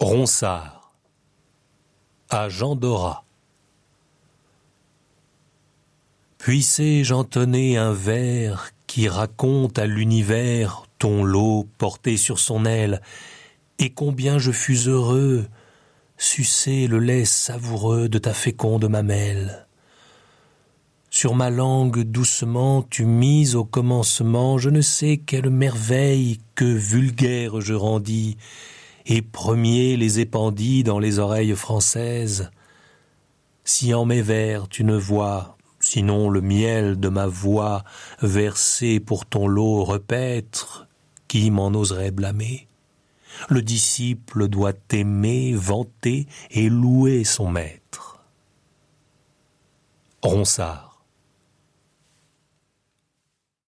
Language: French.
Ronsard à Jean Dora. Puissé-je entonner un vers qui raconte à l'univers ton lot porté sur son aile, et combien je fus heureux sucer le lait savoureux de ta féconde mamelle. Sur ma langue doucement tu mises au commencement je ne sais quelle merveille que vulgaire je rendis, et premier les épandis dans les oreilles françaises. Si en mes vers tu ne vois, sinon le miel de ma voix versé pour ton lot repaître, qui m'en oserait blâmer? Le disciple doit aimer, vanter et louer son maître. Ronsard